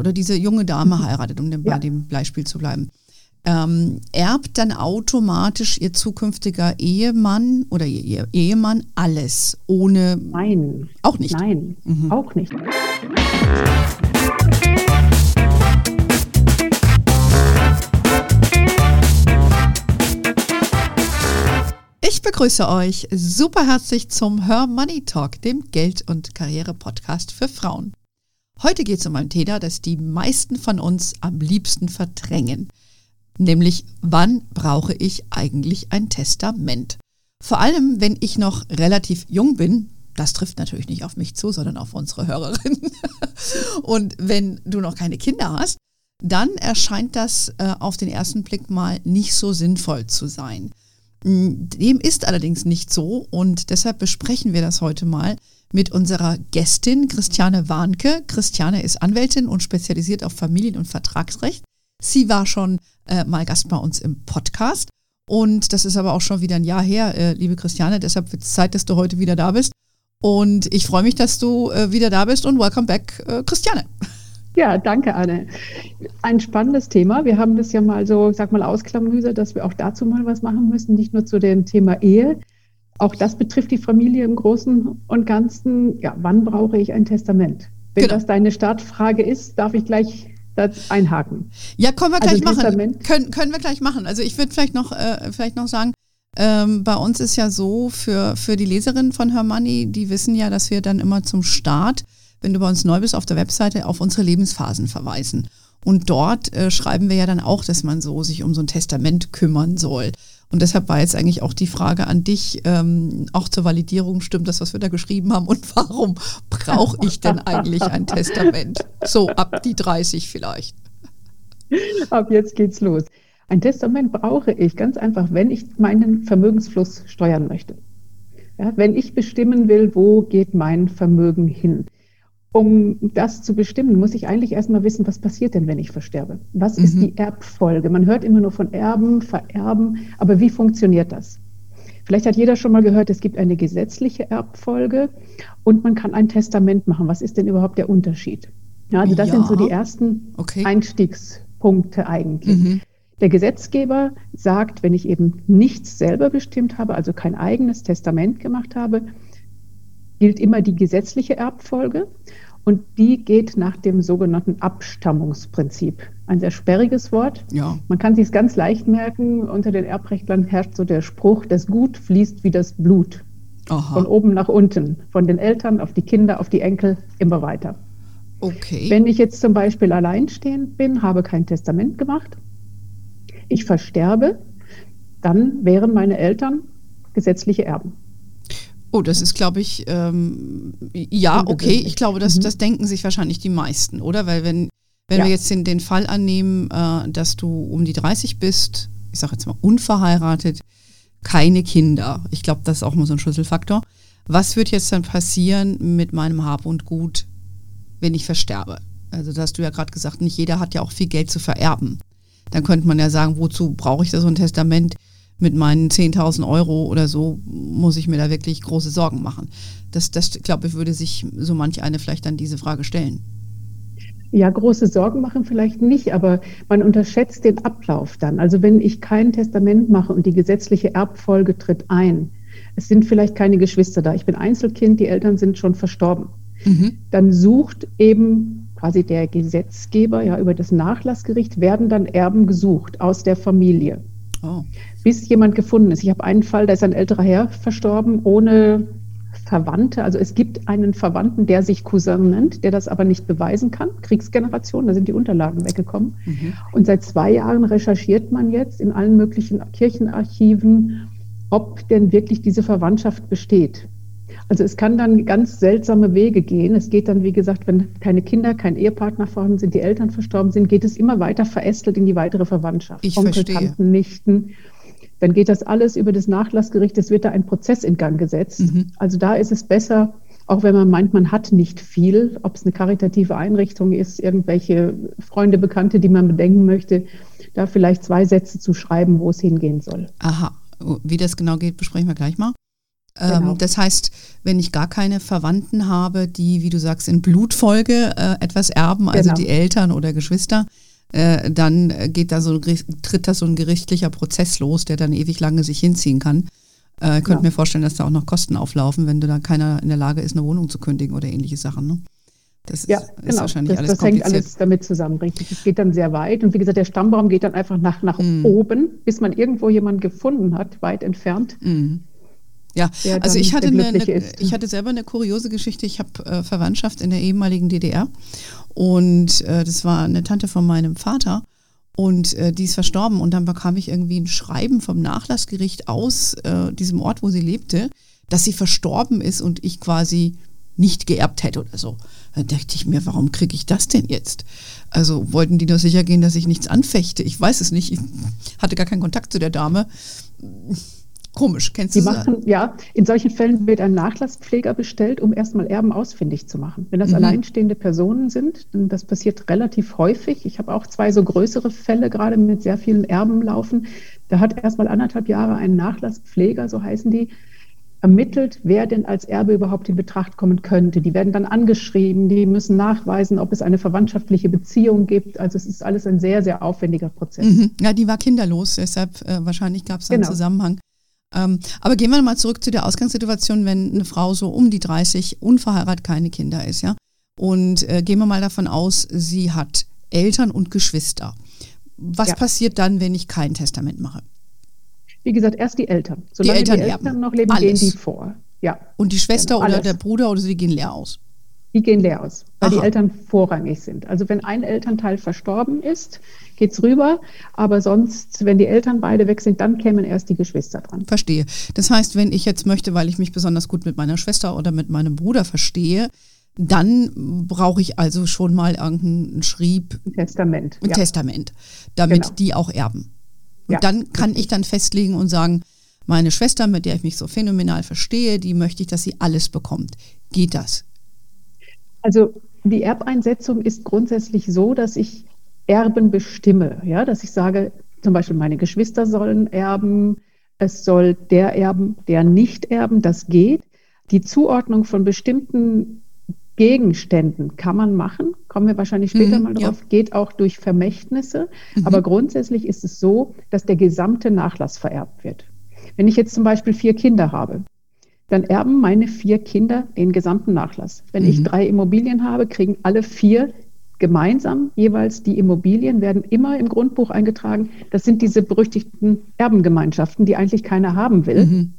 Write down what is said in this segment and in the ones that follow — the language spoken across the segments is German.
oder diese junge Dame heiratet, um bei dem Beispiel zu bleiben, ähm, erbt dann automatisch ihr zukünftiger Ehemann oder ihr Ehemann alles ohne. Nein. Auch nicht. Nein, mhm. auch nicht. Ich begrüße euch super herzlich zum Her Money Talk, dem Geld- und Karriere-Podcast für Frauen. Heute geht es um ein Thema, das die meisten von uns am liebsten verdrängen. Nämlich, wann brauche ich eigentlich ein Testament? Vor allem, wenn ich noch relativ jung bin, das trifft natürlich nicht auf mich zu, sondern auf unsere Hörerin. Und wenn du noch keine Kinder hast, dann erscheint das äh, auf den ersten Blick mal nicht so sinnvoll zu sein. Dem ist allerdings nicht so und deshalb besprechen wir das heute mal mit unserer Gästin Christiane Warnke. Christiane ist Anwältin und spezialisiert auf Familien- und Vertragsrecht. Sie war schon äh, mal Gast bei uns im Podcast und das ist aber auch schon wieder ein Jahr her, äh, liebe Christiane. Deshalb wird es Zeit, dass du heute wieder da bist. Und ich freue mich, dass du äh, wieder da bist und welcome back, äh, Christiane. Ja, danke, Anne. Ein spannendes Thema. Wir haben das ja mal so, sag mal, ausklamüsert, dass wir auch dazu mal was machen müssen, nicht nur zu dem Thema Ehe. Auch das betrifft die Familie im Großen und Ganzen. Ja, wann brauche ich ein Testament? Wenn genau. das deine Startfrage ist, darf ich gleich das einhaken. Ja, können wir gleich also machen. Können, können wir gleich machen. Also ich würde vielleicht noch, äh, vielleicht noch sagen, ähm, bei uns ist ja so, für, für die Leserinnen von Hermanni, die wissen ja, dass wir dann immer zum Start wenn du bei uns neu bist, auf der Webseite auf unsere Lebensphasen verweisen. Und dort äh, schreiben wir ja dann auch, dass man so sich um so ein Testament kümmern soll. Und deshalb war jetzt eigentlich auch die Frage an dich, ähm, auch zur Validierung, stimmt das, was wir da geschrieben haben? Und warum brauche ich denn eigentlich ein Testament? So ab die 30 vielleicht. Ab jetzt geht's los. Ein Testament brauche ich ganz einfach, wenn ich meinen Vermögensfluss steuern möchte. Ja, wenn ich bestimmen will, wo geht mein Vermögen hin um das zu bestimmen, muss ich eigentlich erstmal wissen, was passiert denn, wenn ich versterbe? Was mhm. ist die Erbfolge? Man hört immer nur von Erben, Vererben, aber wie funktioniert das? Vielleicht hat jeder schon mal gehört, es gibt eine gesetzliche Erbfolge und man kann ein Testament machen. Was ist denn überhaupt der Unterschied? Ja, also das ja. sind so die ersten okay. Einstiegspunkte eigentlich. Mhm. Der Gesetzgeber sagt, wenn ich eben nichts selber bestimmt habe, also kein eigenes Testament gemacht habe, gilt immer die gesetzliche Erbfolge und die geht nach dem sogenannten Abstammungsprinzip. Ein sehr sperriges Wort. Ja. Man kann sich es ganz leicht merken. Unter den Erbrechtlern herrscht so der Spruch, das Gut fließt wie das Blut. Aha. Von oben nach unten, von den Eltern auf die Kinder, auf die Enkel, immer weiter. Okay. Wenn ich jetzt zum Beispiel alleinstehend bin, habe kein Testament gemacht, ich versterbe, dann wären meine Eltern gesetzliche Erben. Oh, das ist, glaube ich, ähm, ja, okay. Ich glaube, das, mhm. das denken sich wahrscheinlich die meisten, oder? Weil wenn, wenn ja. wir jetzt den, den Fall annehmen, äh, dass du um die 30 bist, ich sage jetzt mal unverheiratet, keine Kinder. Ich glaube, das ist auch mal so ein Schlüsselfaktor. Was wird jetzt dann passieren mit meinem Hab und Gut, wenn ich versterbe? Also, da hast du ja gerade gesagt, nicht jeder hat ja auch viel Geld zu vererben. Dann könnte man ja sagen, wozu brauche ich da so ein Testament? Mit meinen 10.000 Euro oder so muss ich mir da wirklich große Sorgen machen. Das, das glaube ich, würde sich so manch eine vielleicht dann diese Frage stellen. Ja, große Sorgen machen vielleicht nicht, aber man unterschätzt den Ablauf dann. Also wenn ich kein Testament mache und die gesetzliche Erbfolge tritt ein, es sind vielleicht keine Geschwister da, ich bin Einzelkind, die Eltern sind schon verstorben, mhm. dann sucht eben quasi der Gesetzgeber, ja, über das Nachlassgericht werden dann Erben gesucht aus der Familie. Oh. Bis jemand gefunden ist. Ich habe einen Fall, da ist ein älterer Herr verstorben, ohne Verwandte. Also es gibt einen Verwandten, der sich Cousin nennt, der das aber nicht beweisen kann. Kriegsgeneration, da sind die Unterlagen weggekommen. Mhm. Und seit zwei Jahren recherchiert man jetzt in allen möglichen Kirchenarchiven, ob denn wirklich diese Verwandtschaft besteht. Also es kann dann ganz seltsame Wege gehen. Es geht dann, wie gesagt, wenn keine Kinder, kein Ehepartner vorhanden sind, die Eltern verstorben sind, geht es immer weiter verästelt in die weitere Verwandtschaft. Ich Onkel, verstehe. Tanten, Nichten. Dann geht das alles über das Nachlassgericht. Es wird da ein Prozess in Gang gesetzt. Mhm. Also da ist es besser, auch wenn man meint, man hat nicht viel, ob es eine karitative Einrichtung ist, irgendwelche Freunde, Bekannte, die man bedenken möchte, da vielleicht zwei Sätze zu schreiben, wo es hingehen soll. Aha, wie das genau geht, besprechen wir gleich mal. Ähm, genau. Das heißt, wenn ich gar keine Verwandten habe, die, wie du sagst, in Blutfolge äh, etwas erben, also genau. die Eltern oder Geschwister, äh, dann geht da so tritt da so ein gerichtlicher Prozess los, der dann ewig lange sich hinziehen kann. Äh, könnte ja. mir vorstellen, dass da auch noch Kosten auflaufen, wenn du da keiner in der Lage ist, eine Wohnung zu kündigen oder ähnliche Sachen. Ne? Das ist, ja, genau. ist wahrscheinlich das, alles das hängt alles damit zusammen, richtig. Es geht dann sehr weit. Und wie gesagt, der Stammbaum geht dann einfach nach, nach mm. oben, bis man irgendwo jemanden gefunden hat, weit entfernt. Mm. Ja, also ich hatte, eine, eine, ich hatte selber eine kuriose Geschichte. Ich habe äh, Verwandtschaft in der ehemaligen DDR und äh, das war eine Tante von meinem Vater und äh, die ist verstorben und dann bekam ich irgendwie ein Schreiben vom Nachlassgericht aus äh, diesem Ort, wo sie lebte, dass sie verstorben ist und ich quasi nicht geerbt hätte oder so. Da dachte ich mir, warum kriege ich das denn jetzt? Also wollten die nur sicher gehen, dass ich nichts anfechte. Ich weiß es nicht. Ich hatte gar keinen Kontakt zu der Dame. Komisch, kennst du das? Ja, in solchen Fällen wird ein Nachlasspfleger bestellt, um erstmal Erben ausfindig zu machen. Wenn das mhm. alleinstehende Personen sind, das passiert relativ häufig. Ich habe auch zwei so größere Fälle gerade mit sehr vielen Erben laufen. Da hat erstmal anderthalb Jahre ein Nachlasspfleger, so heißen die, ermittelt, wer denn als Erbe überhaupt in Betracht kommen könnte. Die werden dann angeschrieben, die müssen nachweisen, ob es eine verwandtschaftliche Beziehung gibt. Also es ist alles ein sehr, sehr aufwendiger Prozess. Mhm. Ja, die war kinderlos, deshalb äh, wahrscheinlich gab es einen genau. Zusammenhang. Ähm, aber gehen wir mal zurück zu der Ausgangssituation, wenn eine Frau so um die 30 unverheiratet keine Kinder ist, ja. Und äh, gehen wir mal davon aus, sie hat Eltern und Geschwister. Was ja. passiert dann, wenn ich kein Testament mache? Wie gesagt, erst die Eltern. Solange die Eltern, die Eltern noch leben, Alles. gehen die vor. Ja. Und die Schwester genau, oder der Bruder oder so, die gehen leer aus. Die gehen leer aus, weil Aha. die Eltern vorrangig sind. Also wenn ein Elternteil verstorben ist, geht es rüber. Aber sonst, wenn die Eltern beide weg sind, dann kämen erst die Geschwister dran. Verstehe. Das heißt, wenn ich jetzt möchte, weil ich mich besonders gut mit meiner Schwester oder mit meinem Bruder verstehe, dann brauche ich also schon mal irgendeinen Schrieb. Ein Testament. Ein ja. Testament, damit genau. die auch erben. Und ja. dann kann ich dann festlegen und sagen, meine Schwester, mit der ich mich so phänomenal verstehe, die möchte ich, dass sie alles bekommt. Geht das? Also die Erbeinsetzung ist grundsätzlich so, dass ich Erben bestimme. Ja, dass ich sage, zum Beispiel meine Geschwister sollen erben, es soll der erben, der nicht erben, das geht. Die Zuordnung von bestimmten Gegenständen kann man machen, kommen wir wahrscheinlich später mhm, mal drauf, ja. geht auch durch Vermächtnisse. Mhm. Aber grundsätzlich ist es so, dass der gesamte Nachlass vererbt wird. Wenn ich jetzt zum Beispiel vier Kinder habe, dann erben meine vier Kinder den gesamten Nachlass. Wenn mhm. ich drei Immobilien habe, kriegen alle vier gemeinsam jeweils die Immobilien, werden immer im Grundbuch eingetragen. Das sind diese berüchtigten Erbengemeinschaften, die eigentlich keiner haben will. Mhm.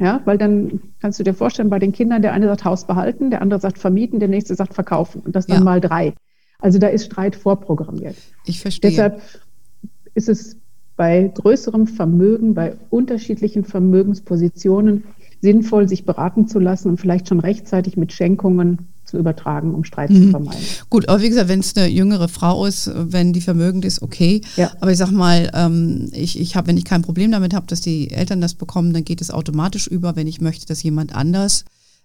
Ja, weil dann kannst du dir vorstellen, bei den Kindern, der eine sagt Haus behalten, der andere sagt vermieten, der nächste sagt verkaufen. Und das dann ja. mal drei. Also da ist Streit vorprogrammiert. Ich verstehe. Deshalb ist es bei größerem Vermögen, bei unterschiedlichen Vermögenspositionen sinnvoll, sich beraten zu lassen und vielleicht schon rechtzeitig mit Schenkungen zu übertragen, um Streit mhm. zu vermeiden. Gut, aber wie gesagt, wenn es eine jüngere Frau ist, wenn die vermögend ist, okay. Ja. Aber ich sag mal, ähm, ich, ich habe, wenn ich kein Problem damit habe, dass die Eltern das bekommen, dann geht es automatisch über. Wenn ich möchte, dass jemand anders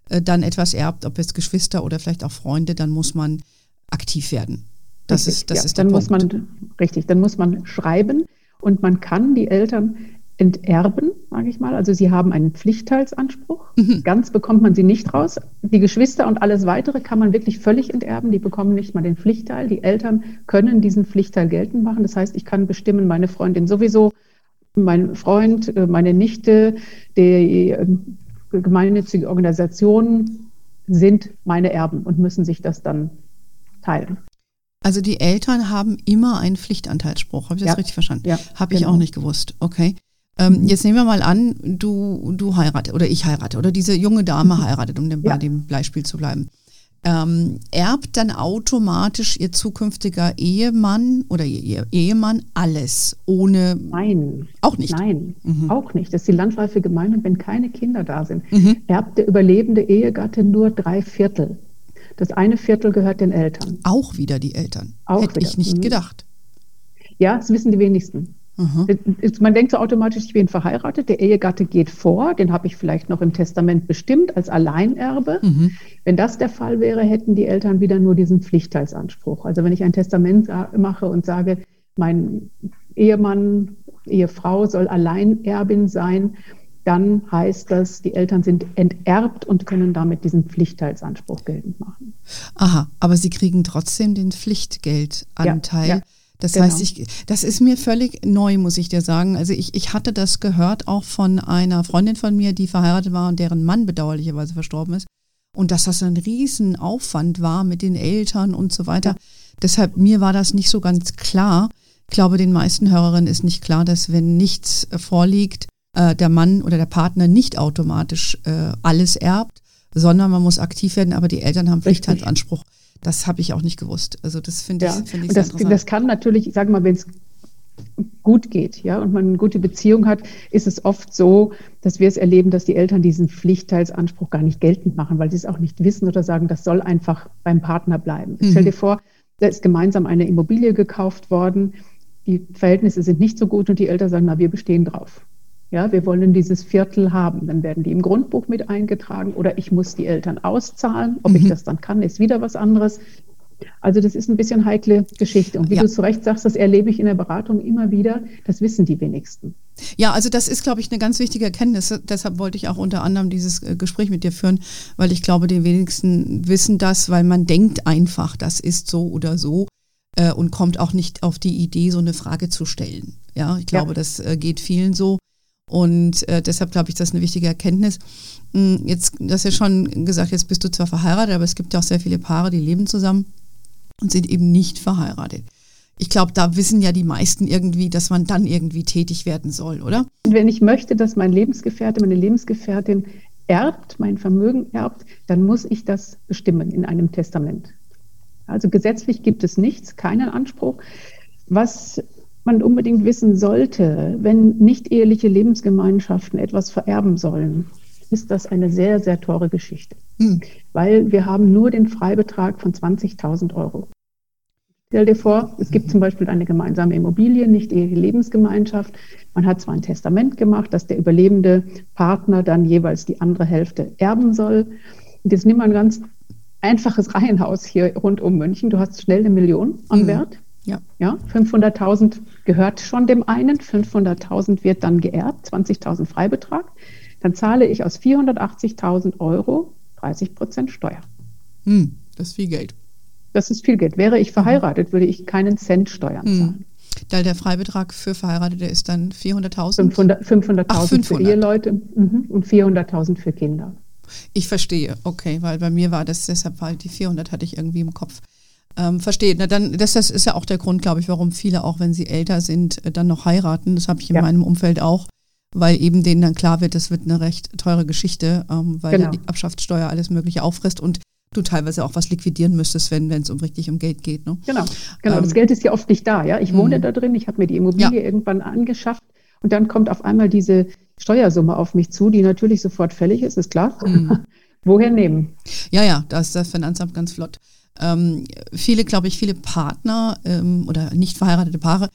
äh, dann etwas erbt, ob es Geschwister oder vielleicht auch Freunde, dann muss man aktiv werden. Das richtig, ist, das ja. ist der dann Punkt. Muss man, richtig, dann muss man schreiben und man kann die Eltern enterben, sage ich mal. Also sie haben einen Pflichtteilsanspruch. Mhm. Ganz bekommt man sie nicht raus. Die Geschwister und alles weitere kann man wirklich völlig enterben. Die bekommen nicht mal den Pflichtteil. Die Eltern können diesen Pflichtteil geltend machen. Das heißt, ich kann bestimmen, meine Freundin sowieso, mein Freund, äh, meine Nichte, die äh, gemeinnützige Organisationen sind meine Erben und müssen sich das dann teilen. Also die Eltern haben immer einen Pflichtanteilsspruch. Habe ich das ja. richtig verstanden? Ja. Habe ich genau. auch nicht gewusst. Okay. Ähm, jetzt nehmen wir mal an, du, du heiratest oder ich heirate oder diese junge Dame mhm. heiratet, um bei dem Beispiel zu bleiben. Ähm, erbt dann automatisch ihr zukünftiger Ehemann oder ihr Ehemann alles ohne. Nein. Auch nicht. Nein, mhm. auch nicht. Das ist die landläufige Gemeinung, wenn keine Kinder da sind, mhm. erbt der überlebende Ehegatte nur drei Viertel. Das eine Viertel gehört den Eltern. Auch wieder die Eltern. Auch Hätte wieder. ich nicht mhm. gedacht. Ja, das wissen die wenigsten. Mhm. Man denkt so automatisch, ich bin verheiratet, der Ehegatte geht vor, den habe ich vielleicht noch im Testament bestimmt als Alleinerbe. Mhm. Wenn das der Fall wäre, hätten die Eltern wieder nur diesen Pflichtteilsanspruch. Also wenn ich ein Testament mache und sage, mein Ehemann, Ehefrau soll Alleinerbin sein, dann heißt das, die Eltern sind enterbt und können damit diesen Pflichtteilsanspruch geltend machen. Aha, aber sie kriegen trotzdem den Pflichtgeldanteil. Ja, ja. Das genau. heißt, ich, das ist mir völlig neu, muss ich dir sagen. Also ich, ich hatte das gehört auch von einer Freundin von mir, die verheiratet war und deren Mann bedauerlicherweise verstorben ist. Und dass das ein Riesenaufwand war mit den Eltern und so weiter. Ja. Deshalb, mir war das nicht so ganz klar. Ich glaube, den meisten Hörerinnen ist nicht klar, dass wenn nichts vorliegt, äh, der Mann oder der Partner nicht automatisch äh, alles erbt, sondern man muss aktiv werden, aber die Eltern haben Pflichtteilsanspruch. Das habe ich auch nicht gewusst. Also das finde ja. ich, find ich das, das kann natürlich, ich sage mal, wenn es gut geht, ja, und man eine gute Beziehung hat, ist es oft so, dass wir es erleben, dass die Eltern diesen Pflichtteilsanspruch gar nicht geltend machen, weil sie es auch nicht wissen oder sagen, das soll einfach beim Partner bleiben. Mhm. Stell dir vor, da ist gemeinsam eine Immobilie gekauft worden, die Verhältnisse sind nicht so gut und die Eltern sagen, na, wir bestehen drauf. Ja, wir wollen dieses Viertel haben. Dann werden die im Grundbuch mit eingetragen oder ich muss die Eltern auszahlen. Ob mhm. ich das dann kann, ist wieder was anderes. Also das ist ein bisschen heikle Geschichte. Und wie ja. du zu Recht sagst, das erlebe ich in der Beratung immer wieder. Das wissen die wenigsten. Ja, also das ist, glaube ich, eine ganz wichtige Erkenntnis. Deshalb wollte ich auch unter anderem dieses äh, Gespräch mit dir führen, weil ich glaube, die wenigsten wissen das, weil man denkt einfach, das ist so oder so äh, und kommt auch nicht auf die Idee, so eine Frage zu stellen. Ja, ich glaube, ja. das äh, geht vielen so. Und äh, deshalb glaube ich, das ist eine wichtige Erkenntnis. Hm, jetzt, du hast ja schon gesagt, jetzt bist du zwar verheiratet, aber es gibt ja auch sehr viele Paare, die leben zusammen und sind eben nicht verheiratet. Ich glaube, da wissen ja die meisten irgendwie, dass man dann irgendwie tätig werden soll, oder? Wenn ich möchte, dass mein Lebensgefährte, meine Lebensgefährtin erbt, mein Vermögen erbt, dann muss ich das bestimmen in einem Testament. Also gesetzlich gibt es nichts, keinen Anspruch. Was man unbedingt wissen sollte, wenn nicht eheliche Lebensgemeinschaften etwas vererben sollen, ist das eine sehr, sehr teure Geschichte. Hm. Weil wir haben nur den Freibetrag von 20.000 Euro. Stell dir vor, es gibt zum Beispiel eine gemeinsame Immobilie, nicht eheliche Lebensgemeinschaft. Man hat zwar ein Testament gemacht, dass der überlebende Partner dann jeweils die andere Hälfte erben soll. Und jetzt nimm mal ein ganz einfaches Reihenhaus hier rund um München. Du hast schnell eine Million am hm. Ja. ja 500.000 gehört schon dem einen, 500.000 wird dann geerbt, 20.000 Freibetrag. Dann zahle ich aus 480.000 Euro 30 Prozent Steuer. Hm, das ist viel Geld. Das ist viel Geld. Wäre ich verheiratet, würde ich keinen Cent Steuern hm. zahlen. Da der Freibetrag für Verheiratete ist dann 400.000? 500.000 500 für Eheleute mhm, und 400.000 für Kinder. Ich verstehe, okay, weil bei mir war das deshalb, weil die 400 hatte ich irgendwie im Kopf. Ähm, verstehe. Na dann, das, das ist ja auch der Grund, glaube ich, warum viele, auch wenn sie älter sind, äh, dann noch heiraten. Das habe ich in ja. meinem Umfeld auch, weil eben denen dann klar wird, das wird eine recht teure Geschichte, ähm, weil genau. die Erbschaftssteuer alles Mögliche auffrisst und du teilweise auch was liquidieren müsstest, wenn es um richtig um Geld geht. Ne? Genau, genau. Ähm, das Geld ist ja oft nicht da. Ja, ich wohne mhm. da drin, ich habe mir die Immobilie ja. irgendwann angeschafft und dann kommt auf einmal diese Steuersumme auf mich zu, die natürlich sofort fällig ist, ist klar. Mhm. Woher nehmen? Ja, ja, da ist das Finanzamt ganz flott. Ähm, viele, glaube ich, viele Partner ähm, oder nicht verheiratete Paare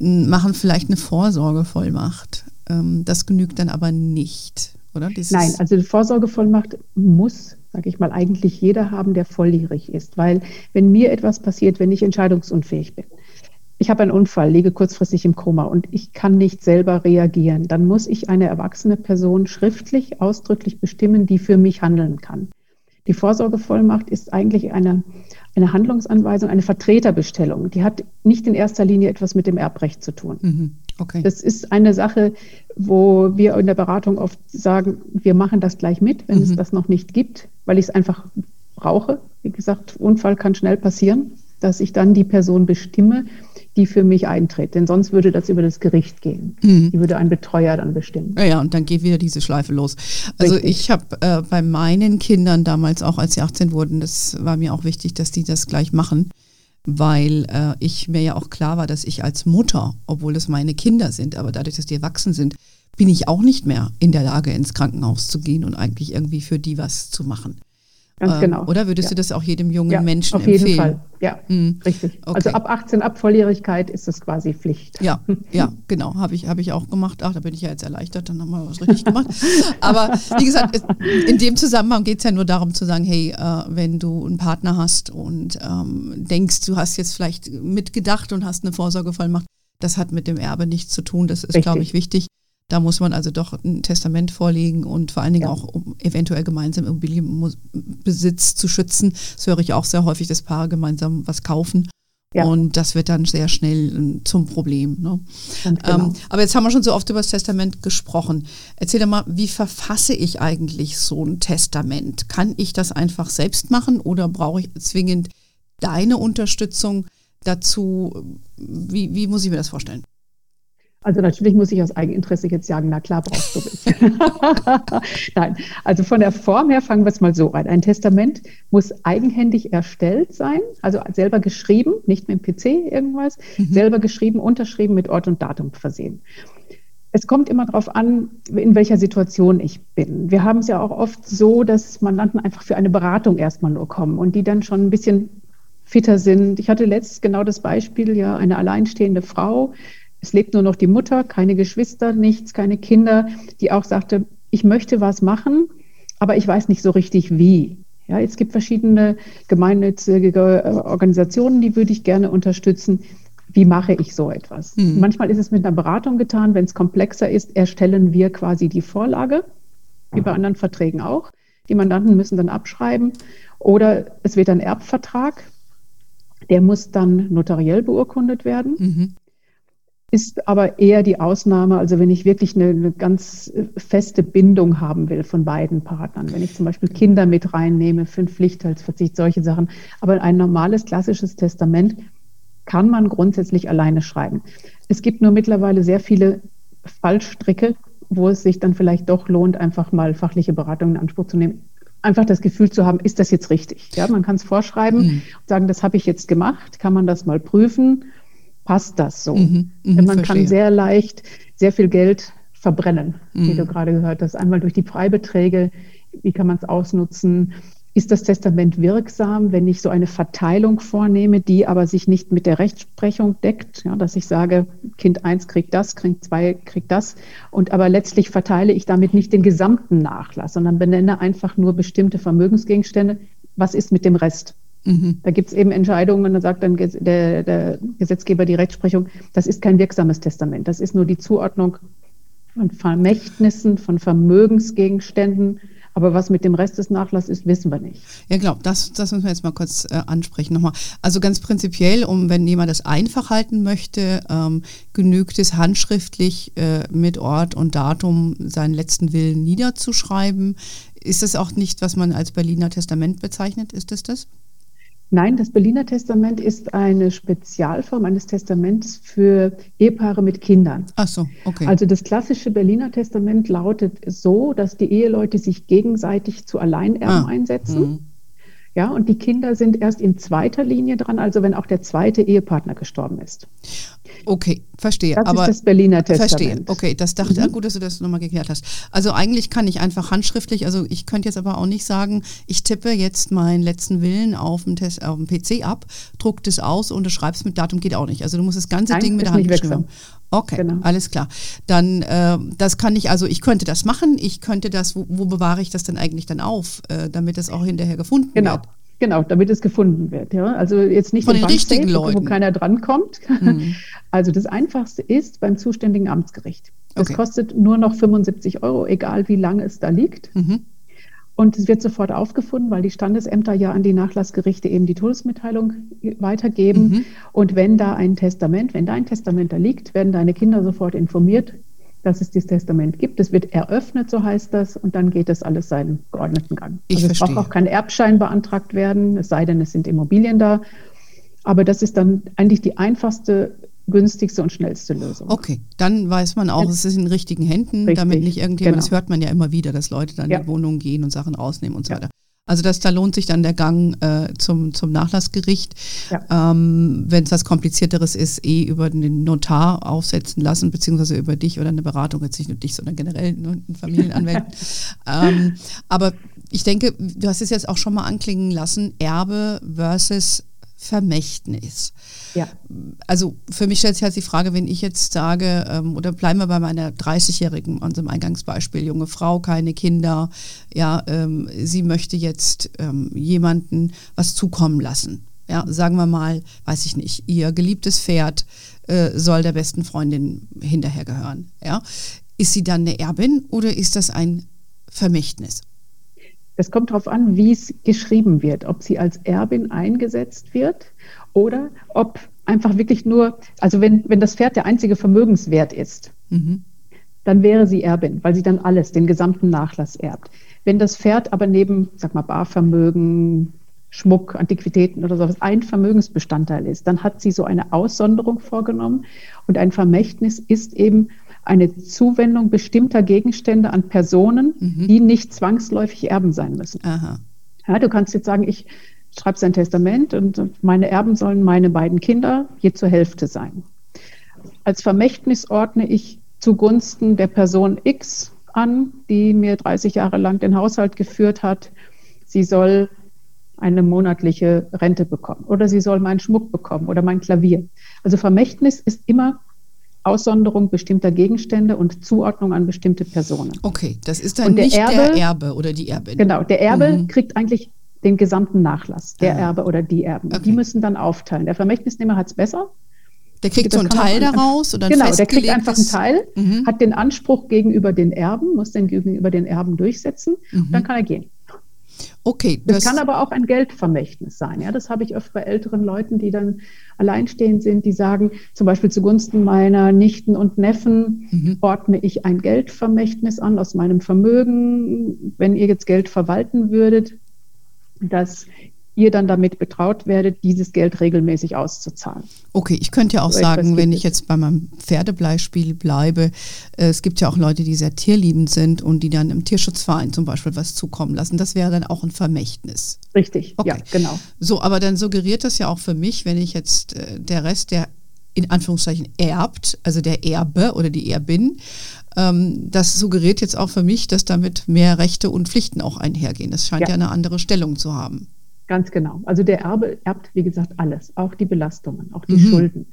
machen vielleicht eine Vorsorgevollmacht. Ähm, das genügt dann aber nicht, oder? Dieses Nein, also die Vorsorgevollmacht muss, sage ich mal, eigentlich jeder haben, der volljährig ist. Weil wenn mir etwas passiert, wenn ich entscheidungsunfähig bin, ich habe einen Unfall, liege kurzfristig im Koma und ich kann nicht selber reagieren, dann muss ich eine erwachsene Person schriftlich ausdrücklich bestimmen, die für mich handeln kann. Die Vorsorgevollmacht ist eigentlich eine, eine Handlungsanweisung, eine Vertreterbestellung. Die hat nicht in erster Linie etwas mit dem Erbrecht zu tun. Mhm. Okay. Das ist eine Sache, wo wir in der Beratung oft sagen, wir machen das gleich mit, wenn mhm. es das noch nicht gibt, weil ich es einfach brauche. Wie gesagt, Unfall kann schnell passieren, dass ich dann die Person bestimme, die für mich eintritt. Denn sonst würde das über das Gericht gehen. Mhm. Die würde ein Betreuer dann bestimmen. Ja, ja, und dann geht wieder diese Schleife los. Also Richtig. ich habe äh, bei meinen Kindern damals auch, als sie 18 wurden, das war mir auch wichtig, dass die das gleich machen, weil äh, ich mir ja auch klar war, dass ich als Mutter, obwohl es meine Kinder sind, aber dadurch, dass die erwachsen sind, bin ich auch nicht mehr in der Lage, ins Krankenhaus zu gehen und eigentlich irgendwie für die was zu machen. Ganz ähm, genau. Oder würdest ja. du das auch jedem jungen ja, Menschen auf empfehlen? Auf jeden Fall, ja, mhm. richtig. Okay. Also ab 18, ab Volljährigkeit ist es quasi Pflicht. Ja, ja, genau, habe ich, hab ich auch gemacht. Ach, da bin ich ja jetzt erleichtert, dann haben wir was richtig gemacht. Aber wie gesagt, in dem Zusammenhang geht es ja nur darum zu sagen, hey, äh, wenn du einen Partner hast und ähm, denkst, du hast jetzt vielleicht mitgedacht und hast eine Vorsorgevollmacht, das hat mit dem Erbe nichts zu tun. Das ist, glaube ich, wichtig Da muss man also doch ein Testament vorlegen und vor allen Dingen ja. auch, um eventuell gemeinsam Immobilienbesitz zu schützen. Das höre ich auch sehr häufig, dass Paare gemeinsam was kaufen. Ja. Und das wird dann sehr schnell ähm, zum Problem. Ne? Genau. Ähm, aber jetzt haben wir schon so oft über das Testament gesprochen. Erzähl doch mal, wie verfasse ich eigentlich so ein Testament? Kann ich das einfach selbst machen oder brauche ich zwingend deine Unterstützung dazu? Wie, wie muss ich mir das vorstellen? Also natürlich muss ich aus Eigeninteresse jetzt sagen, na klar brauchst du mich. Nein, also von der Form her fangen wir es mal so an. Ein Testament muss eigenhändig erstellt sein, also selber geschrieben, nicht mit dem PC irgendwas, mhm. selber geschrieben, unterschrieben, mit Ort und Datum versehen. Es kommt immer darauf an, in welcher Situation ich bin. Wir haben es ja auch oft so, dass Mandanten einfach für eine Beratung erstmal nur kommen und die dann schon ein bisschen fitter sind. Ich hatte letztes genau das Beispiel, ja, eine alleinstehende Frau, es lebt nur noch die Mutter, keine Geschwister, nichts, keine Kinder, die auch sagte, ich möchte was machen, aber ich weiß nicht so richtig wie. Ja, es gibt verschiedene gemeinnützige äh, Organisationen, die würde ich gerne unterstützen. Wie mache ich so etwas? Mhm. Manchmal ist es mit einer Beratung getan. Wenn es komplexer ist, erstellen wir quasi die Vorlage, wie bei anderen Verträgen auch. Die Mandanten müssen dann abschreiben. Oder es wird ein Erbvertrag. Der muss dann notariell beurkundet werden. Mhm ist aber eher die Ausnahme, also wenn ich wirklich eine, eine, ganz feste Bindung haben will von beiden Partnern. Wenn ich zum Beispiel Kinder mit reinnehme für einen Pflichtteilsverzicht, solche Sachen. Aber ein normales, klassisches Testament kann man grundsätzlich alleine schreiben. Es gibt nur mittlerweile sehr viele Fallstricke, wo es sich dann vielleicht doch lohnt, einfach mal fachliche Beratung in Anspruch zu nehmen. Einfach das Gefühl zu haben, ist das jetzt richtig? Ja, man kann es vorschreiben, mhm. sagen, das habe ich jetzt gemacht, kann man das mal prüfen passt das so. Mhm, mh, man verstehe. kann sehr leicht sehr viel Geld verbrennen, mhm. wie du gerade gehört hast. Einmal durch die Freibeträge, wie kann man es ausnutzen? Ist das Testament wirksam, wenn ich so eine Verteilung vornehme, die aber sich nicht mit der Rechtsprechung deckt? Ja, dass ich sage, Kind 1 kriegt das, Kind 2 kriegt das. Und aber letztlich verteile ich damit nicht den gesamten Nachlass, sondern benenne einfach nur bestimmte Vermögensgegenstände. Was ist mit dem Rest? Mhm. Da gibt es eben Entscheidungen, da sagt dann der, der, Gesetzgeber die Rechtsprechung, das ist kein wirksames Testament, das ist nur die Zuordnung von Vermächtnissen, von Vermögensgegenständen. Aber was mit dem Rest des Nachlasses ist, wissen wir nicht. Ja, genau, das, das müssen wir jetzt mal kurz äh, ansprechen. Nochmal. Also ganz prinzipiell, um wenn jemand das einfach halten möchte, ähm, genügt es handschriftlich äh, mit Ort und Datum seinen letzten Willen niederzuschreiben. Ist das auch nicht, was man als Berliner Testament bezeichnet? Ist es das? Nein, das Berliner Testament ist eine Spezialform eines Testaments für Ehepaare mit Kindern. Ach so, okay. Also das klassische Berliner Testament lautet so, dass die Eheleute sich gegenseitig zu Alleinerben ah. einsetzen. Mhm. Ja, und die Kinder sind erst in zweiter Linie dran, also wenn auch der zweite Ehepartner gestorben ist. Okay, verstehe. Das aber ist das Berliner Testament. Verstehe. Okay, das dachte ich, mhm. gut, dass du das nochmal geklärt hast. Also eigentlich kann ich einfach handschriftlich, also ich könnte jetzt aber auch nicht sagen, ich tippe jetzt meinen letzten Willen auf dem, Test, auf dem PC ab, druck das aus, unterschreib's mit Datum, geht auch nicht. Also du musst das ganze Nein, Ding mit der Hand geschrieben haben. Okay, genau. alles klar. Dann, äh, das kann ich, also ich könnte das machen, ich könnte das, wo, wo bewahre ich das denn eigentlich dann auf, äh, damit es auch hinterher gefunden genau. wird? Genau, damit es gefunden wird. Ja? Also jetzt nicht von den richtigen Leuten, wo keiner drankommt. Mhm. Also das Einfachste ist beim zuständigen Amtsgericht. Das okay. kostet nur noch 75 Euro, egal wie lange es da liegt. Mhm. Und es wird sofort aufgefunden, weil die Standesämter ja an die Nachlassgerichte eben die Todesmitteilung weitergeben. Mhm. Und wenn da ein Testament, wenn da ein Testament da liegt, werden deine Kinder sofort informiert, dass es dieses Testament gibt. Es wird eröffnet, so heißt das, und dann geht das alles seinen geordneten Gang. Ich also es braucht auch kein Erbschein beantragt werden, es sei denn, es sind Immobilien da. Aber das ist dann eigentlich die einfachste, günstigste und schnellste Lösung. Okay, dann weiß man auch, es ist in richtigen Händen, Richtig, damit nicht irgendjemand, genau. das hört man ja immer wieder, dass Leute dann ja. in die Wohnung gehen und Sachen rausnehmen und so ja. weiter. Also das, da lohnt sich dann der Gang äh, zum, zum Nachlassgericht. Ja. Ähm, Wenn es was Komplizierteres ist, eh über den Notar aufsetzen lassen, beziehungsweise über dich oder eine Beratung, jetzt nicht nur dich, sondern generell nur einen Familienanwalt. ähm, aber ich denke, du hast es jetzt auch schon mal anklingen lassen, Erbe versus Vermächtnis. Ja. Also für mich stellt sich halt die Frage, wenn ich jetzt sage, ähm, oder bleiben wir bei meiner 30-jährigen, unserem Eingangsbeispiel, junge Frau, keine Kinder, ja, ähm, sie möchte jetzt ähm, jemanden was zukommen lassen. Ja, sagen wir mal, weiß ich nicht, ihr geliebtes Pferd äh, soll der besten Freundin hinterher gehören. Ja, ist sie dann eine Erbin oder ist das ein Vermächtnis? Es kommt darauf an, wie es geschrieben wird, ob sie als Erbin eingesetzt wird oder ob einfach wirklich nur, also wenn, wenn das Pferd der einzige Vermögenswert ist, mhm. dann wäre sie Erbin, weil sie dann alles, den gesamten Nachlass erbt. Wenn das Pferd aber neben, sag mal, Barvermögen, Schmuck, Antiquitäten oder sowas ein Vermögensbestandteil ist, dann hat sie so eine Aussonderung vorgenommen und ein Vermächtnis ist eben eine Zuwendung bestimmter Gegenstände an Personen, mhm. die nicht zwangsläufig Erben sein müssen. Aha. Ja, du kannst jetzt sagen, ich schreibe sein Testament und meine Erben sollen meine beiden Kinder je zur Hälfte sein. Als Vermächtnis ordne ich zugunsten der Person X an, die mir 30 Jahre lang den Haushalt geführt hat. Sie soll eine monatliche Rente bekommen oder sie soll meinen Schmuck bekommen oder mein Klavier. Also Vermächtnis ist immer Aussonderung bestimmter Gegenstände und Zuordnung an bestimmte Personen. Okay, das ist dann der nicht Erbe, der Erbe oder die Erbin. Genau, der Erbe mhm. kriegt eigentlich den gesamten Nachlass, der ah. Erbe oder die Erben. Okay. Die müssen dann aufteilen. Der Vermächtnisnehmer hat es besser. Der kriegt so einen Teil daraus oder Genau, der kriegt einfach einen Teil, mhm. hat den Anspruch gegenüber den Erben, muss den gegenüber den Erben durchsetzen, mhm. dann kann er gehen. Okay. Das, das, kann aber auch ein Geldvermächtnis sein. Ja, das habe ich oft bei älteren Leuten, die dann alleinstehend sind, die sagen, zum Beispiel zugunsten meiner Nichten und Neffen mhm. ordne ich ein Geldvermächtnis an aus meinem Vermögen. Wenn ihr jetzt Geld verwalten würdet, dass ihr dann damit betraut werdet, dieses Geld regelmäßig auszuzahlen. Okay, ich könnte ja auch so sagen, wenn ich jetzt bei meinem Pferdebleispiel bleibe, äh, es gibt ja auch Leute, die sehr tierliebend sind und die dann im Tierschutzverein zum Beispiel was zukommen lassen. Das wäre dann auch ein Vermächtnis. Richtig, okay. ja, genau. So, aber dann suggeriert das ja auch für mich, wenn ich jetzt äh, der Rest, der in Anführungszeichen erbt, also der Erbe oder die Erbin, ähm, das suggeriert jetzt auch für mich, dass damit mehr Rechte und Pflichten auch einhergehen. Das scheint ja, ja eine andere Stellung zu haben. Ganz genau. Also der Erbe erbt, wie gesagt, alles, auch die Belastungen, auch die mhm. Schulden.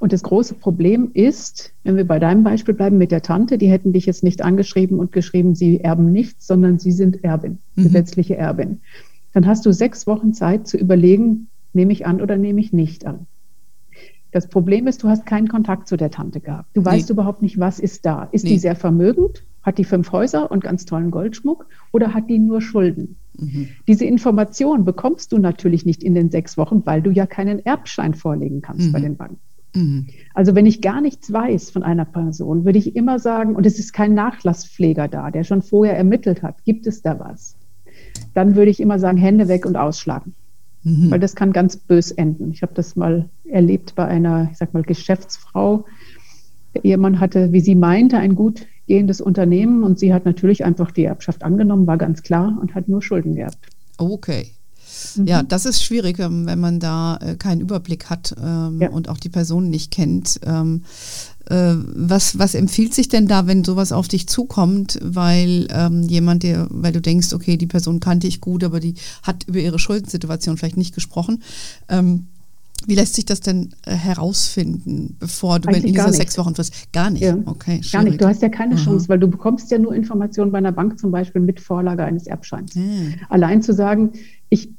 Und das große Problem ist, wenn wir bei deinem Beispiel bleiben mit der Tante, die hätten dich jetzt nicht angeschrieben und geschrieben, sie erben nichts, sondern sie sind Erbin, mhm. gesetzliche Erbin. Dann hast du sechs Wochen Zeit zu überlegen, nehme ich an oder nehme ich nicht an. Das Problem ist, du hast keinen Kontakt zu der Tante gehabt. Du weißt nee. überhaupt nicht, was ist da. Ist nee. die sehr vermögend? Hat die fünf Häuser und ganz tollen Goldschmuck? Oder hat die nur Schulden? Mhm. Diese Information bekommst du natürlich nicht in den sechs Wochen, weil du ja keinen Erbschein vorlegen kannst mhm. bei den Banken. Mhm. Also wenn ich gar nichts weiß von einer Person, würde ich immer sagen, und es ist kein Nachlasspfleger da, der schon vorher ermittelt hat, gibt es da was? Dann würde ich immer sagen, Hände weg und ausschlagen. Mhm. Weil das kann ganz bös enden. Ich habe das mal erlebt bei einer, ich sag mal, Geschäftsfrau. Der Ehemann hatte, wie sie meinte, ein gut gehendes Unternehmen und sie hat natürlich einfach die Erbschaft angenommen, war ganz klar und hat nur Schulden geerbt. Okay. Mhm. Ja, das ist schwierig, wenn man da äh, keinen Überblick hat ähm, ja. und auch die Person nicht kennt. Ähm, äh, was, was empfiehlt sich denn da, wenn sowas auf dich zukommt, weil ähm, jemand, der, weil du denkst, okay, die Person kannte ich gut, aber die hat über ihre Schuldensituation vielleicht nicht gesprochen. Ähm, wie lässt sich das denn äh, herausfinden, bevor du Eigentlich in dieser sechs Wochen was gar nicht? Ja. Okay, schwierig. gar nicht. Du hast ja keine mhm. Chance, weil du bekommst ja nur Informationen bei einer Bank zum Beispiel mit Vorlage eines Erbscheins. Mhm. Allein zu sagen, ich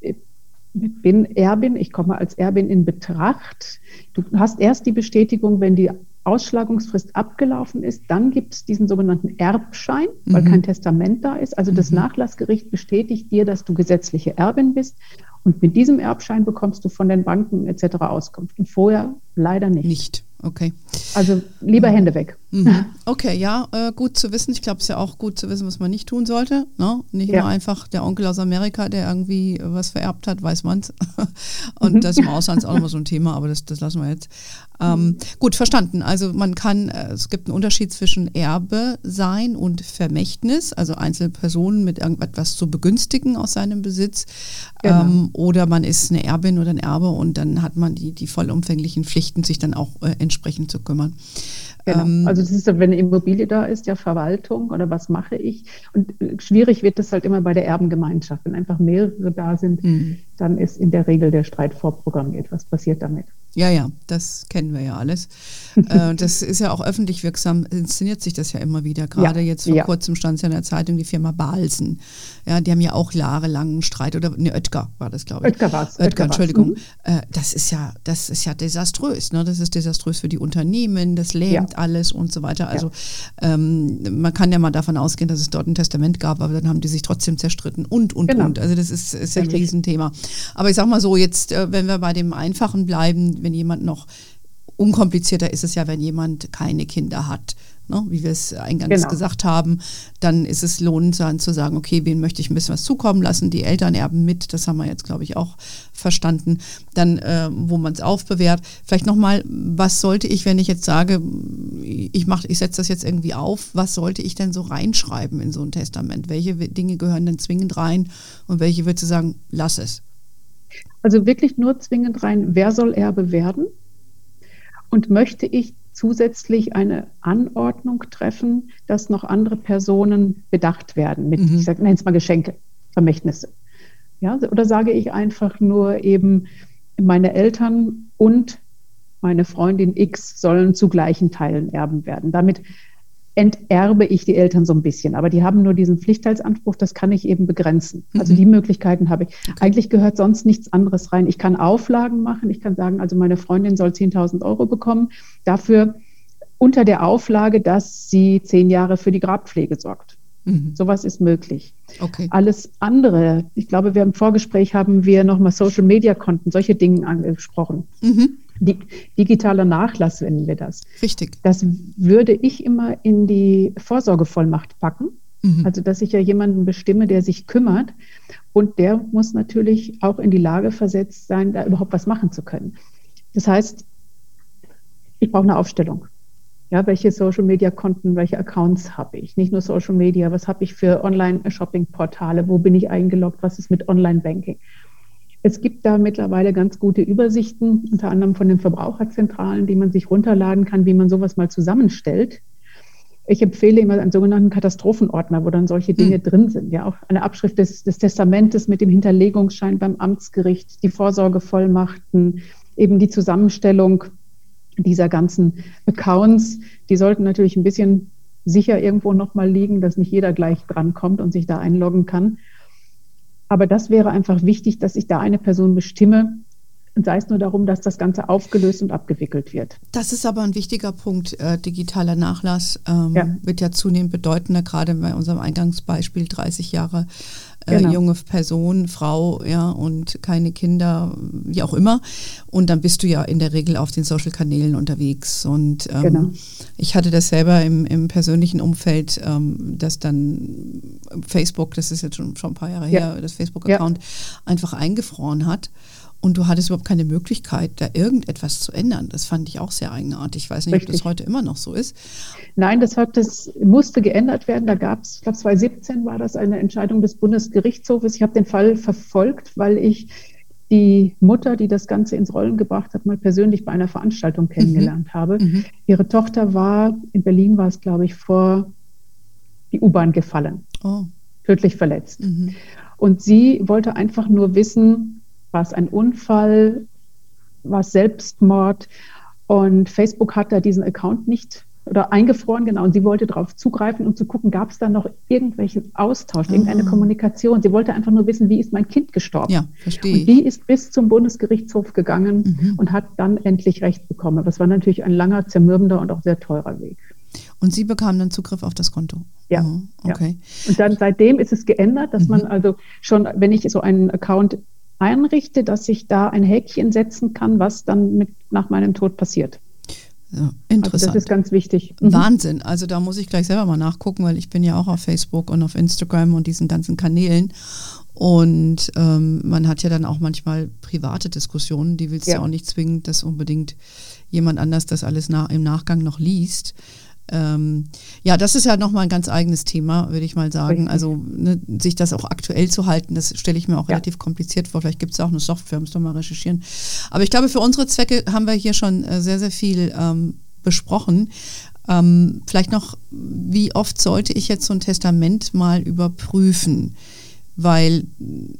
bin Erbin, ich komme als Erbin in Betracht. Du hast erst die Bestätigung, wenn die Ausschlagungsfrist abgelaufen ist, dann gibt es diesen sogenannten Erbschein, weil mhm. kein Testament da ist. Also das mhm. Nachlassgericht bestätigt dir, dass du gesetzliche Erbin bist. Und mit diesem Erbschein bekommst du von den Banken etc. Auskunft. Und vorher leider nicht. Nicht, okay. Also lieber Hände weg. Mhm. Okay, ja, äh, gut zu wissen. Ich glaube, es ist ja auch gut zu wissen, was man nicht tun sollte. Ne? Nicht ja. nur einfach der Onkel aus Amerika, der irgendwie was vererbt hat, weiß man es. Und mhm. das im Ausland ist auch nochmal so ein Thema, aber das, das lassen wir jetzt. Ähm, gut, verstanden. Also man kann, äh, es gibt einen Unterschied zwischen Erbe sein und Vermächtnis, also Einzelpersonen mit irgendetwas zu begünstigen aus seinem Besitz. Genau. Ähm, oder man ist eine Erbin oder ein Erbe und dann hat man die, die vollumfänglichen Pflichten, sich dann auch äh, entsprechend zu kümmern. Genau. Ähm, also das ist, wenn eine Immobilie da ist, ja Verwaltung oder was mache ich? Und äh, schwierig wird das halt immer bei der Erbengemeinschaft. Wenn einfach mehrere da sind, mhm. dann ist in der Regel der Streit vorprogrammiert. Was passiert damit? Ja, ja, das kennen wir ja alles. äh, das ist ja auch öffentlich wirksam, inszeniert sich das ja immer wieder. Gerade ja, jetzt vor ja. kurzem stand es ja in der Zeitung, die Firma Balsen. Ja, die haben ja auch jahrelang einen Streit, oder ne, Oetker war das, glaube ich. Oetker war es. Oetker, Oetker Entschuldigung. Mhm. Äh, das ist ja, das ist ja desaströs. Ne? Das ist desaströs für die Unternehmen, das lähmt ja. Alles und so weiter. Also ähm, man kann ja mal davon ausgehen, dass es dort ein Testament gab, aber dann haben die sich trotzdem zerstritten und, und, genau. und. Also das ist, ist ja ein Riesenthema. Aber ich sag mal so, jetzt, äh, wenn wir bei dem Einfachen bleiben, wenn jemand noch unkomplizierter ist es ja, wenn jemand keine Kinder hat. Ne, wie wir es eingangs genau. gesagt haben, dann ist es lohnend dann zu sagen, okay, wen möchte ich ein bisschen was zukommen lassen, die Eltern erben mit, das haben wir jetzt, glaube ich, auch verstanden, dann, äh, wo man es aufbewährt. Vielleicht nochmal, was sollte ich, wenn ich jetzt sage, ich, mach, ich setze das jetzt irgendwie auf, was sollte ich denn so reinschreiben in so ein Testament? Welche Dinge gehören denn zwingend rein und welche würdest du sagen, lass es? Also wirklich nur zwingend rein, wer soll Erbe werden? Und möchte ich zusätzlich eine Anordnung treffen, dass noch andere Personen bedacht werden mit, mhm. ich nenne es mal Geschenke, Vermächtnisse. Ja, oder sage ich einfach nur eben, meine Eltern und meine Freundin X sollen zu gleichen Teilen erben werden. Damit enterbe ich die Eltern so ein bisschen. Aber die haben nur diesen Pflichtteilsanspruch, das kann ich eben begrenzen. Also mhm. die Möglichkeiten habe ich. Okay. Eigentlich gehört sonst nichts anderes rein. Ich kann Auflagen machen. Ich kann sagen, also meine Freundin soll 10.000 Euro bekommen. Dafür unter der Auflage, dass sie zehn Jahre für die Grabpflege sorgt. Mhm. Sowas ist möglich. Okay. Alles andere, ich glaube, wir im Vorgespräch haben wir nochmal Social Media Konten, solche Dinge angesprochen. Mhm digitaler Nachlass nennen wir das. Richtig. Das würde ich immer in die Vorsorgevollmacht packen. Mhm. Also, dass ich ja jemanden bestimme, der sich kümmert. Und der muss natürlich auch in die Lage versetzt sein, da überhaupt was machen zu können. Das heißt, ich brauche eine Aufstellung. Ja, welche Social Media Konten, welche Accounts habe ich? Nicht nur Social Media, was habe ich für Online-Shopping-Portale? Wo bin ich eingeloggt? Was ist mit Online-Banking? Es gibt da mittlerweile ganz gute Übersichten, unter anderem von den Verbraucherzentralen, die man sich runterladen kann, wie man sowas mal zusammenstellt. Ich empfehle immer einen sogenannten Katastrophenordner, wo dann solche Dinge mhm. drin sind. Ja, auch eine Abschrift des, des Testamentes mit dem Hinterlegungsschein beim Amtsgericht, die Vorsorgevollmachten, eben die Zusammenstellung dieser ganzen Accounts. Die sollten natürlich ein bisschen sicher irgendwo nochmal liegen, dass nicht jeder gleich drankommt und sich da einloggen kann. Aber das wäre einfach wichtig, dass ich da eine Person bestimme, und sei es nur darum, dass das Ganze aufgelöst und abgewickelt wird. Das ist aber ein wichtiger Punkt. Äh, digitaler Nachlass ähm, ja. wird ja zunehmend bedeutender, gerade bei unserem Eingangsbeispiel 30 Jahre äh, genau. junge Person, Frau, ja, und keine Kinder, wie auch immer. Und dann bist du ja in der Regel auf den Social-Kanälen unterwegs. Und ähm, genau. ich hatte das selber im, im persönlichen Umfeld, ähm, dass dann Facebook, das ist jetzt schon, schon ein paar Jahre ja. her, das Facebook-Account ja. einfach eingefroren hat. Und du hattest überhaupt keine Möglichkeit, da irgendetwas zu ändern. Das fand ich auch sehr eigenartig. Ich weiß nicht, Richtig. ob das heute immer noch so ist. Nein, das, hat, das musste geändert werden. Da gab es, ich glaube 2017 war das eine Entscheidung des Bundesgerichtshofes. Ich habe den Fall verfolgt, weil ich die Mutter, die das Ganze ins Rollen gebracht hat, mal persönlich bei einer Veranstaltung kennengelernt mhm. habe. Mhm. Ihre Tochter war, in Berlin war es, glaube ich, vor die U-Bahn gefallen, oh. tödlich verletzt. Mhm. Und sie wollte einfach nur wissen, war es ein Unfall? War es Selbstmord? Und Facebook hat da diesen Account nicht oder eingefroren, genau. Und sie wollte darauf zugreifen, um zu gucken, gab es da noch irgendwelchen Austausch, irgendeine ah. Kommunikation. Sie wollte einfach nur wissen, wie ist mein Kind gestorben. Ja, verstehe. Und die ist bis zum Bundesgerichtshof gegangen mhm. und hat dann endlich Recht bekommen. Das war natürlich ein langer, zermürbender und auch sehr teurer Weg. Und sie bekam dann Zugriff auf das Konto. Ja. Oh, okay. Ja. Und dann seitdem ist es geändert, dass mhm. man also schon, wenn ich so einen Account einrichte, dass ich da ein Häkchen setzen kann, was dann mit, nach meinem Tod passiert. Ja, interessant. Also das ist ganz wichtig. Mhm. Wahnsinn. Also da muss ich gleich selber mal nachgucken, weil ich bin ja auch auf Facebook und auf Instagram und diesen ganzen Kanälen. Und ähm, man hat ja dann auch manchmal private Diskussionen, die willst du ja. auch nicht zwingen, dass unbedingt jemand anders das alles nach, im Nachgang noch liest. Ähm, ja, das ist ja nochmal ein ganz eigenes Thema, würde ich mal sagen. Also ne, sich das auch aktuell zu halten, das stelle ich mir auch ja. relativ kompliziert vor. Vielleicht gibt es auch eine Software, müssen wir mal recherchieren. Aber ich glaube, für unsere Zwecke haben wir hier schon äh, sehr, sehr viel ähm, besprochen. Ähm, vielleicht noch, wie oft sollte ich jetzt so ein Testament mal überprüfen? Weil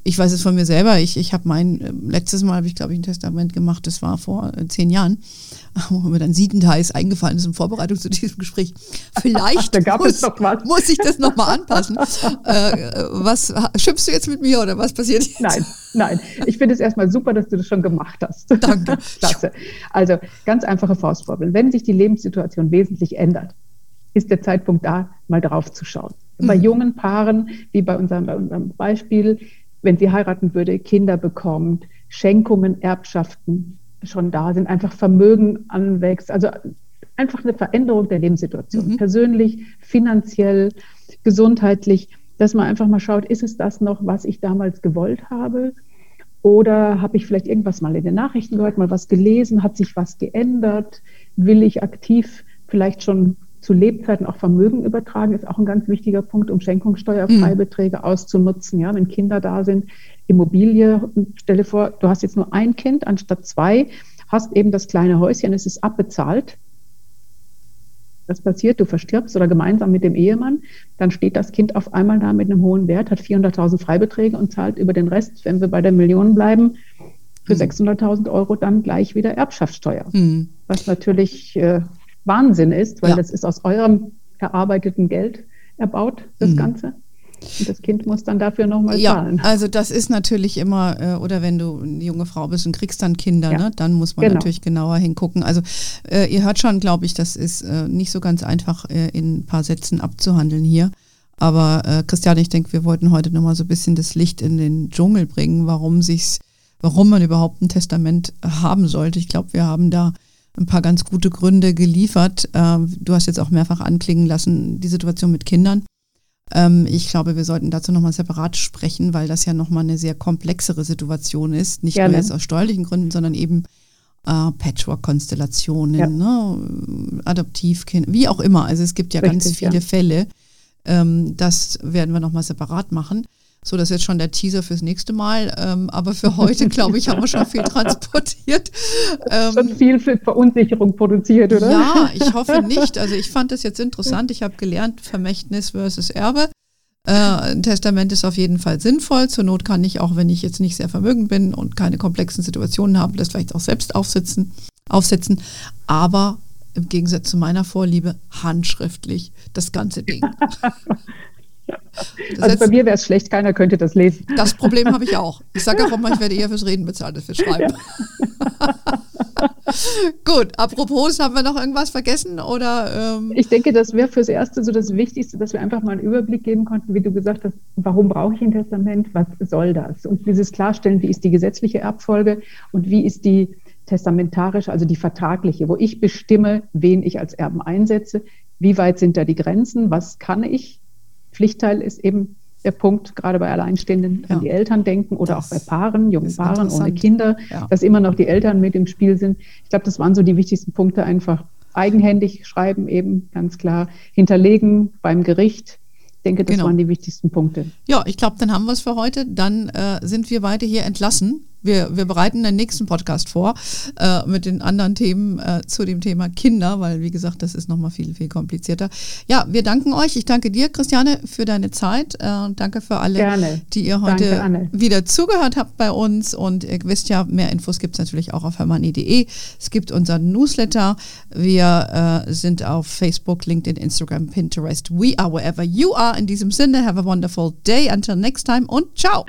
ich weiß es von mir selber, ich, ich habe mein, äh, letztes Mal habe ich, glaube ich, ein Testament gemacht, das war vor äh, zehn Jahren, wo mir dann siebenteils eingefallen ist in Vorbereitung zu diesem Gespräch. Vielleicht muss, muss, ich das nochmal anpassen. äh, was schimpfst du jetzt mit mir oder was passiert jetzt? Nein, nein. Ich finde es erstmal super, dass du das schon gemacht hast. Danke. Klasse. Also ganz einfache Faustformel. Wenn sich die Lebenssituation wesentlich ändert, ist der Zeitpunkt da, mal drauf zu schauen. Mhm. Bei jungen Paaren, wie bei unserem, bei unserem Beispiel, wenn sie heiraten würde, Kinder bekommt, Schenkungen, Erbschaften schon da sind, einfach Vermögen anwächst, also einfach eine Veränderung der Lebenssituation, mhm. persönlich, finanziell, gesundheitlich, dass man einfach mal schaut, ist es das noch, was ich damals gewollt habe? Oder habe ich vielleicht irgendwas mal in den Nachrichten gehört, mal was gelesen, hat sich was geändert? Will ich aktiv vielleicht schon zu Lebzeiten auch Vermögen übertragen, ist auch ein ganz wichtiger Punkt, um Schenkungssteuerfreibeträge mhm. auszunutzen. Ja, wenn Kinder da sind, Immobilie, stelle vor, du hast jetzt nur ein Kind anstatt zwei, hast eben das kleine Häuschen, es ist abbezahlt. Das passiert, du verstirbst oder gemeinsam mit dem Ehemann, dann steht das Kind auf einmal da mit einem hohen Wert, hat 400.000 Freibeträge und zahlt über den Rest, wenn wir bei der Million bleiben, für 600.000 mhm. Euro dann gleich wieder Erbschaftssteuer. Mhm. Was natürlich äh, Wahnsinn ist, weil ja. das ist aus eurem erarbeiteten Geld erbaut, das mhm. Ganze. Und das Kind muss dann dafür nochmal ja, zahlen. Also das ist natürlich immer, äh, oder wenn du eine junge Frau bist und kriegst dann Kinder, ja. ne, dann muss man genau. natürlich genauer hingucken. Also äh, ihr hört schon, glaube ich, das ist äh, nicht so ganz einfach äh, in ein paar Sätzen abzuhandeln hier. Aber äh, Christian, ich denke, wir wollten heute nochmal so ein bisschen das Licht in den Dschungel bringen, warum sich's, warum man überhaupt ein Testament haben sollte. Ich glaube, wir haben da ein paar ganz gute Gründe geliefert. Ähm, du hast jetzt auch mehrfach anklingen lassen, die Situation mit Kindern. Ähm, ich glaube, wir sollten dazu nochmal separat sprechen, weil das ja nochmal eine sehr komplexere Situation ist. Nicht Gerne. nur jetzt aus steuerlichen Gründen, sondern eben äh, Patchwork-Konstellationen, ja. ne? Adoptivkinder, wie auch immer. Also es gibt ja Richtig, ganz viele ja. Fälle. Ähm, das werden wir nochmal separat machen. So, das ist jetzt schon der Teaser fürs nächste Mal. Ähm, aber für heute, glaube ich, haben wir schon viel transportiert. Ähm, schon viel Verunsicherung produziert, oder? Ja, ich hoffe nicht. Also ich fand das jetzt interessant. Ich habe gelernt, Vermächtnis versus Erbe. Äh, ein Testament ist auf jeden Fall sinnvoll. Zur Not kann ich auch, wenn ich jetzt nicht sehr vermögend bin und keine komplexen Situationen habe, das vielleicht auch selbst aufsitzen, aufsetzen. Aber im Gegensatz zu meiner Vorliebe handschriftlich das ganze Ding. Das also bei mir wäre es schlecht, keiner könnte das lesen. Das Problem habe ich auch. Ich sage auch immer, ich werde eher fürs Reden bezahlt als fürs Schreiben. Ja. Gut, apropos, haben wir noch irgendwas vergessen? Oder, ähm ich denke, das wäre fürs Erste so das Wichtigste, dass wir einfach mal einen Überblick geben konnten, wie du gesagt hast, warum brauche ich ein Testament, was soll das? Und dieses Klarstellen, wie ist die gesetzliche Erbfolge und wie ist die testamentarische, also die vertragliche, wo ich bestimme, wen ich als Erben einsetze, wie weit sind da die Grenzen, was kann ich Pflichtteil ist eben der Punkt, gerade bei Alleinstehenden, ja. an die Eltern denken oder das auch bei Paaren, jungen Paaren ohne Kinder, ja. dass immer noch die Eltern mit im Spiel sind. Ich glaube, das waren so die wichtigsten Punkte einfach. Eigenhändig schreiben eben, ganz klar. Hinterlegen beim Gericht. Ich denke, das genau. waren die wichtigsten Punkte. Ja, ich glaube, dann haben wir es für heute. Dann äh, sind wir beide hier entlassen wir, wir bereiten den nächsten Podcast vor äh, mit den anderen Themen äh, zu dem Thema Kinder, weil wie gesagt, das ist nochmal viel, viel komplizierter. Ja, wir danken euch. Ich danke dir, Christiane, für deine Zeit äh, danke für alle, Gerne. die ihr heute danke, wieder zugehört habt bei uns. Und ihr wisst ja, mehr Infos gibt es natürlich auch auf hermanni.de. Es gibt unseren Newsletter. Wir äh, sind auf Facebook, LinkedIn, Instagram, Pinterest. We are wherever you are. In diesem Sinne, have a wonderful day. Until next time und ciao.